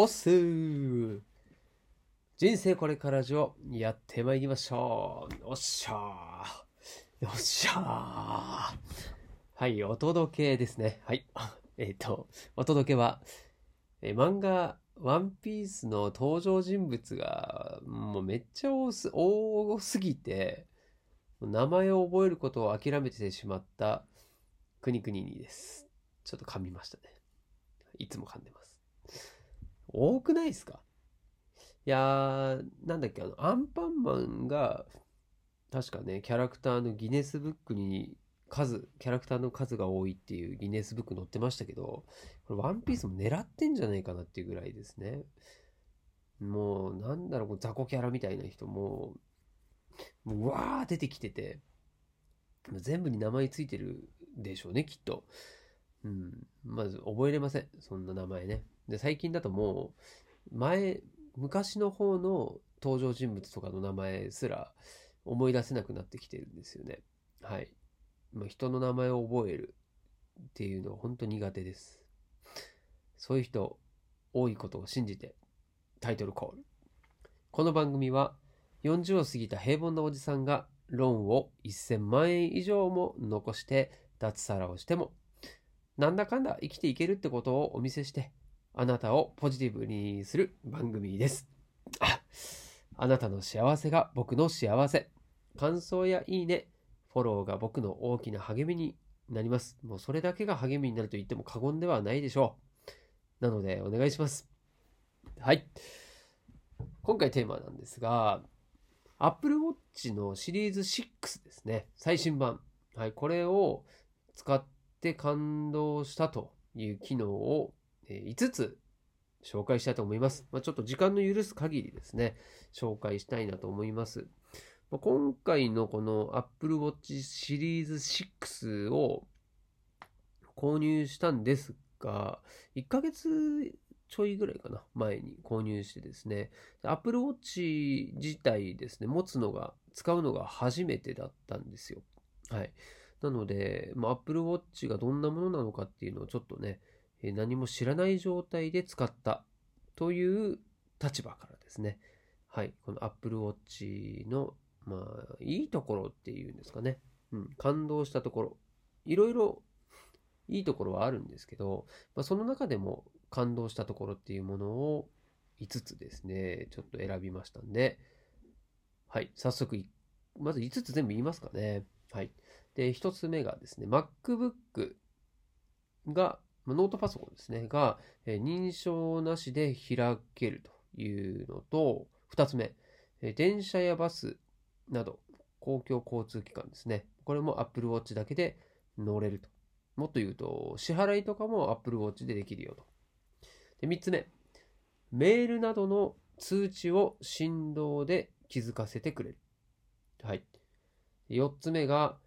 おっすー人生これからじをやってまいりましょう。おっしゃー。よっしゃー。はい、お届けですね。はい。えっ、ー、と、お届けは、えー、漫画、ワンピースの登場人物が、もうめっちゃ多す多すぎて、名前を覚えることを諦めてしまった国々にです。ちょっと噛みましたね。いつも噛んでます。多くないですか？いやー、なんだっけ、あの、アンパンマンが、確かね、キャラクターのギネスブックに数、キャラクターの数が多いっていうギネスブック載ってましたけど、これワンピースも狙ってんじゃないかなっていうぐらいですね。もう、なんだろう、雑魚キャラみたいな人も、もう、わー出てきてて、全部に名前ついてるでしょうね、きっと。うん。まず覚えれません。そんな名前ね。で、最近だともう、前、昔の方の登場人物とかの名前すら思い出せなくなってきてるんですよね。はい。まあ、人の名前を覚えるっていうのは本当苦手です。そういう人多いことを信じてタイトルコール。この番組は40を過ぎた平凡なおじさんがローンを1000万円以上も残して脱サラをしてもなんだかんだ生きていけるってことをお見せしてあなたをポジティブにする番組です。ああなたの幸せが僕の幸せ。感想やいいね、フォローが僕の大きな励みになります。もうそれだけが励みになると言っても過言ではないでしょう。なのでお願いします。はい。今回テーマなんですが、Apple Watch のシリーズ6ですね。最新版。はい。これを使って感動したという機能を5つ紹介したいと思います。まあ、ちょっと時間の許す限りですね、紹介したいなと思います。まあ、今回のこの Apple Watch シリーズ6を購入したんですが、1ヶ月ちょいぐらいかな、前に購入してですね、Apple Watch 自体ですね、持つのが、使うのが初めてだったんですよ。はい。なので、まあ、Apple Watch がどんなものなのかっていうのをちょっとね、何も知らない状態で使ったという立場からですね、はい、この Apple Watch の、まあ、いいところっていうんですかね、うん、感動したところ、いろいろいいところはあるんですけど、まあ、その中でも感動したところっていうものを5つですね、ちょっと選びましたんで、はい、早速、まず5つ全部言いますかね。はい。で、1つ目がですね、MacBook がノートパソコンですね、が、え認証なしで開けるというのと、2つ目、え電車やバスなど公共交通機関ですね。これも Apple Watch だけで乗れると。もっと言うと、支払いとかも Apple Watch でできるよと。で3つ目、メールなどの通知を振動で気づかせてくれる。はい。4つ目が、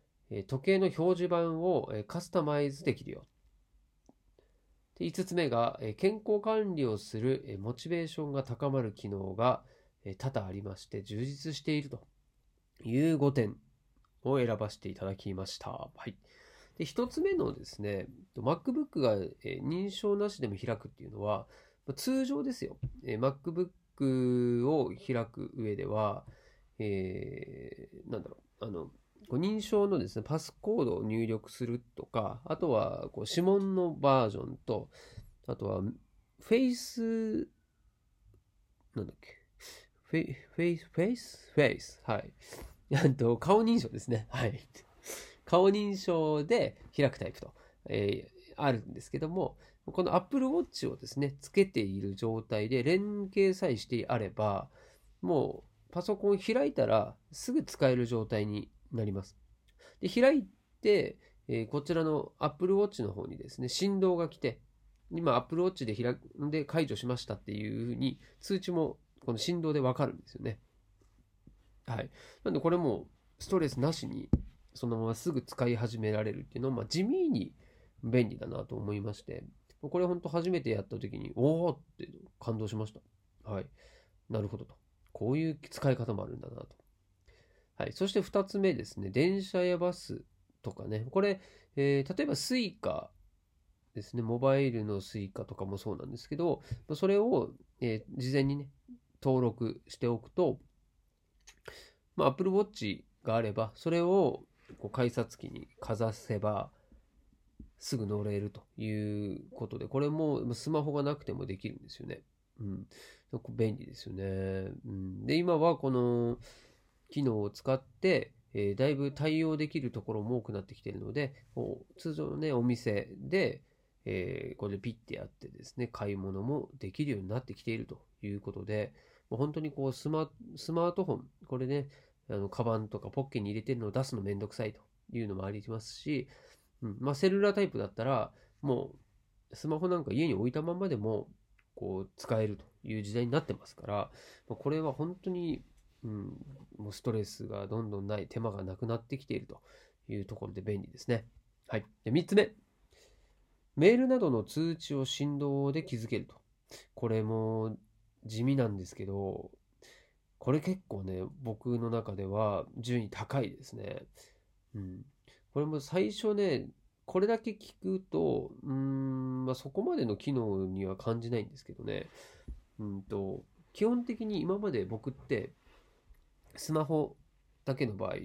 時計の表示板をカスタマイズできるよ。で5つ目が、健康管理をするモチベーションが高まる機能が多々ありまして充実しているという5点を選ばせていただきました。はい。で、1つ目のですね、MacBook が認証なしでも開くっていうのは、通常ですよ。MacBook を開く上では、えー、なんだろう、あの、こう認証のですね、パスコードを入力するとか、あとはこう指紋のバージョンと、あとはフェイス、なんだっけ、フェイフェイス、フェイス？フェイス？はい。と顔認証ですね。はい。顔認証で開くタイプと、えー、あるんですけども、この Apple Watch をですね、つけている状態で連携さえしてあれば、もうパソコン開いたらすぐ使える状態になります。で、開いて、えー、こちらの Apple Watch の方にですね、振動が来て、今 Apple Watch で開で解除しましたっていうふうに通知もこの振動でわかるんですよね。はい。なんでこれもストレスなしにそのまますぐ使い始められるっていうのは、まあ、地味に便利だなと思いまして、これ本当初めてやった時に、おおって感動しました。はい。なるほどと。こういう使い方もあるんだなと。はい。そして2つ目ですね。電車やバスとかね。これ、えー、例えば Suica ですね、モバイルの Suica とかもそうなんですけど、それを、えー、事前にね、登録しておくと、まあ、Apple Watch があれば、それをこう改札機にかざせば、すぐ乗れるということで、これもスマホがなくてもできるんですよね。うん。便利ですよね。うん、で、今はこの機能を使って、えー、だいぶ対応できるところも多くなってきているので、通常のね、お店で、えー、これでピッてやってですね、買い物もできるようになってきているということで、もう本当にこうスマスマートフォン、これね、あの、カバンとかポッケに入れてるのを出すのめんどくさいというのもありますし、うん、まあ、セルラータイプだったら、もう、スマホなんか家に置いたままでも、こう、使えるという時代になってますから、ま、これは本当に、うん、もうストレスがどんどんない、手間がなくなってきているというところで便利ですね。はい。で、3つ目。メールなどの通知を振動で気づけると。これも地味なんですけど、これ結構ね、僕の中では順位高いですね。うん。これも最初ね、これだけ聞くと、うん、まあ、そこまでの機能には感じないんですけどね。うんと、基本的に今まで僕って、スマホだけの場合、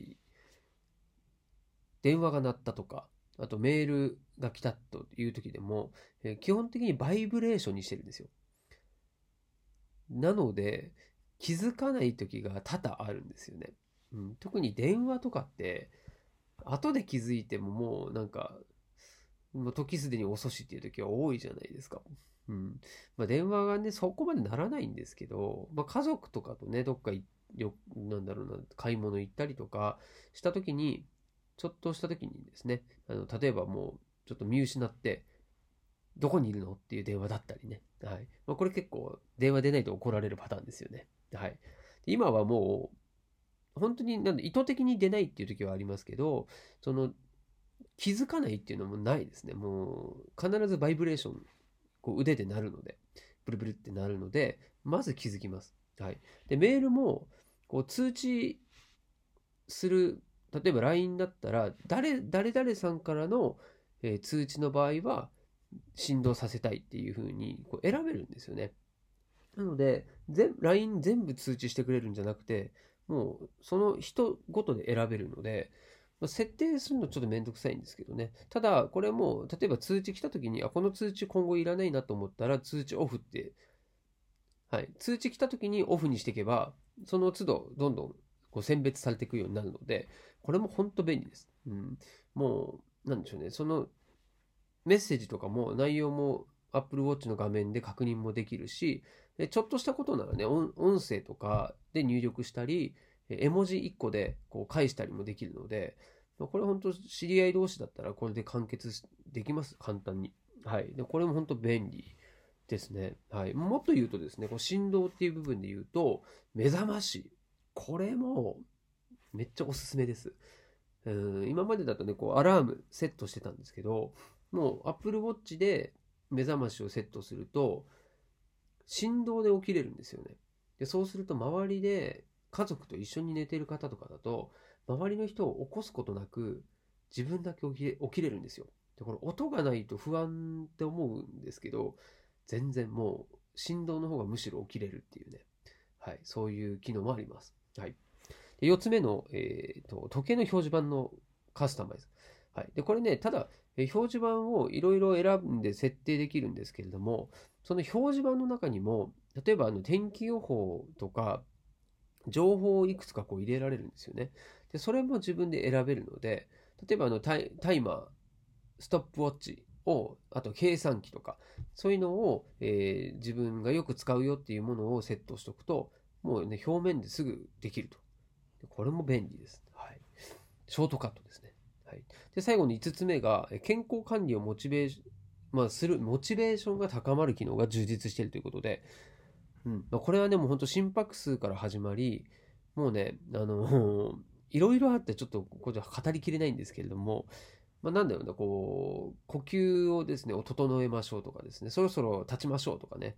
電話が鳴ったとか、あとメールが来たという時でも、えー、基本的にバイブレーションにしてるんですよ。なので、気づかない時が多々あるんですよね。うん、特に電話とかって、後で気づいてももうなんか、もう時すでに遅しっていう時は多いじゃないですか。うん。まあ電話がね、そこまでならないんですけど、まあ家族とかとね、どっか行っよ、なんだろうな、買い物行ったりとかした時に、ちょっとした時にですね、あの、例えばもう、ちょっと見失って、どこにいるのっていう電話だったりね。はい。まあ、これ結構、電話出ないと怒られるパターンですよね。はい。今はもう、本当になん意図的に出ないっていう時はありますけど、その気づかないっていうのもないですね。もう必ずバイブレーション、こう腕で鳴るので、ブルブルってなるので、まず気づきます。はい。で、メールも、こう通知する、例えば LINE だったら、誰、誰々さんからの、え、通知の場合は、振動させたいっていう風にこう選べるんですよね。なので、LINE 全部通知してくれるんじゃなくて、もうその人ごとで選べるので、設定するのちょっとめんどくさいんですけどね。ただ、これも、例えば通知来た時に、あ、この通知今後いらないなと思ったら、通知オフって、はい。通知来た時にオフにしていけば、その都度、どんどんこう選別されていくようになるので、これも本当便利です。うん。もう、なんでしょうね。その、メッセージとかも内容も Apple Watch の画面で確認もできるし、でちょっとしたことならね音、音声とかで入力したり、絵文字1個でこう返したりもできるので、これ本当知り合い同士だったらこれで完結できます、簡単に。はい。で、これも本当便利ですね。はい。もっと言うとですね、こう振動っていう部分で言うと、目覚まし。これもめっちゃおすすめです。うん今までだとね、こうアラームセットしてたんですけど、もう Apple Watch で目覚ましをセットすると、振動で起きれるんですよね。で、そうすると周りで家族と一緒に寝てる方とかだと、周りの人を起こすことなく、自分だけ起きれるんですよ。で、これ音がないと不安って思うんですけど、全然もう振動の方がむしろ起きれるっていうね。はい。そういう機能もあります。はい。で、4つ目の、えっ、ー、と、時計の表示板のカスタマイズ。はい。で、これね、ただ、え表示板をいろいろ選んで設定できるんですけれども、その表示板の中にも、例えばあの天気予報とか、情報をいくつかこう入れられるんですよね。で、それも自分で選べるので、例えばあのタイマー、ストップウォッチを、あと計算機とか、そういうのを、えー、自分がよく使うよっていうものをセットしておくと、もうね、表面ですぐできると。これも便利です。はい。ショートカットですね。はい。で、最後に5つ目が、健康管理をモチベーション、まあ、する、モチベーションが高まる機能が充実しているということで、うん。まあ、これはね、もう本当心拍数から始まり、もうね、あの、いろいろあってちょっとこれ語りきれないんですけれども、まあ、なんだろうな、こう、呼吸をですね、整えましょうとかですね、そろそろ立ちましょうとかね、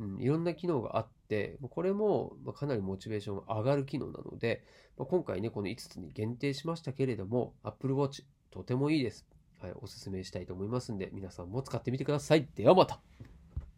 うん、いろんな機能があって、これもかなりモチベーションが上がる機能なので、まあ、今回ね、この5つに限定しましたけれども、Apple Watch とてもいいです。はい、おすすめしたいと思いますんで、皆さんも使ってみてください。ではまた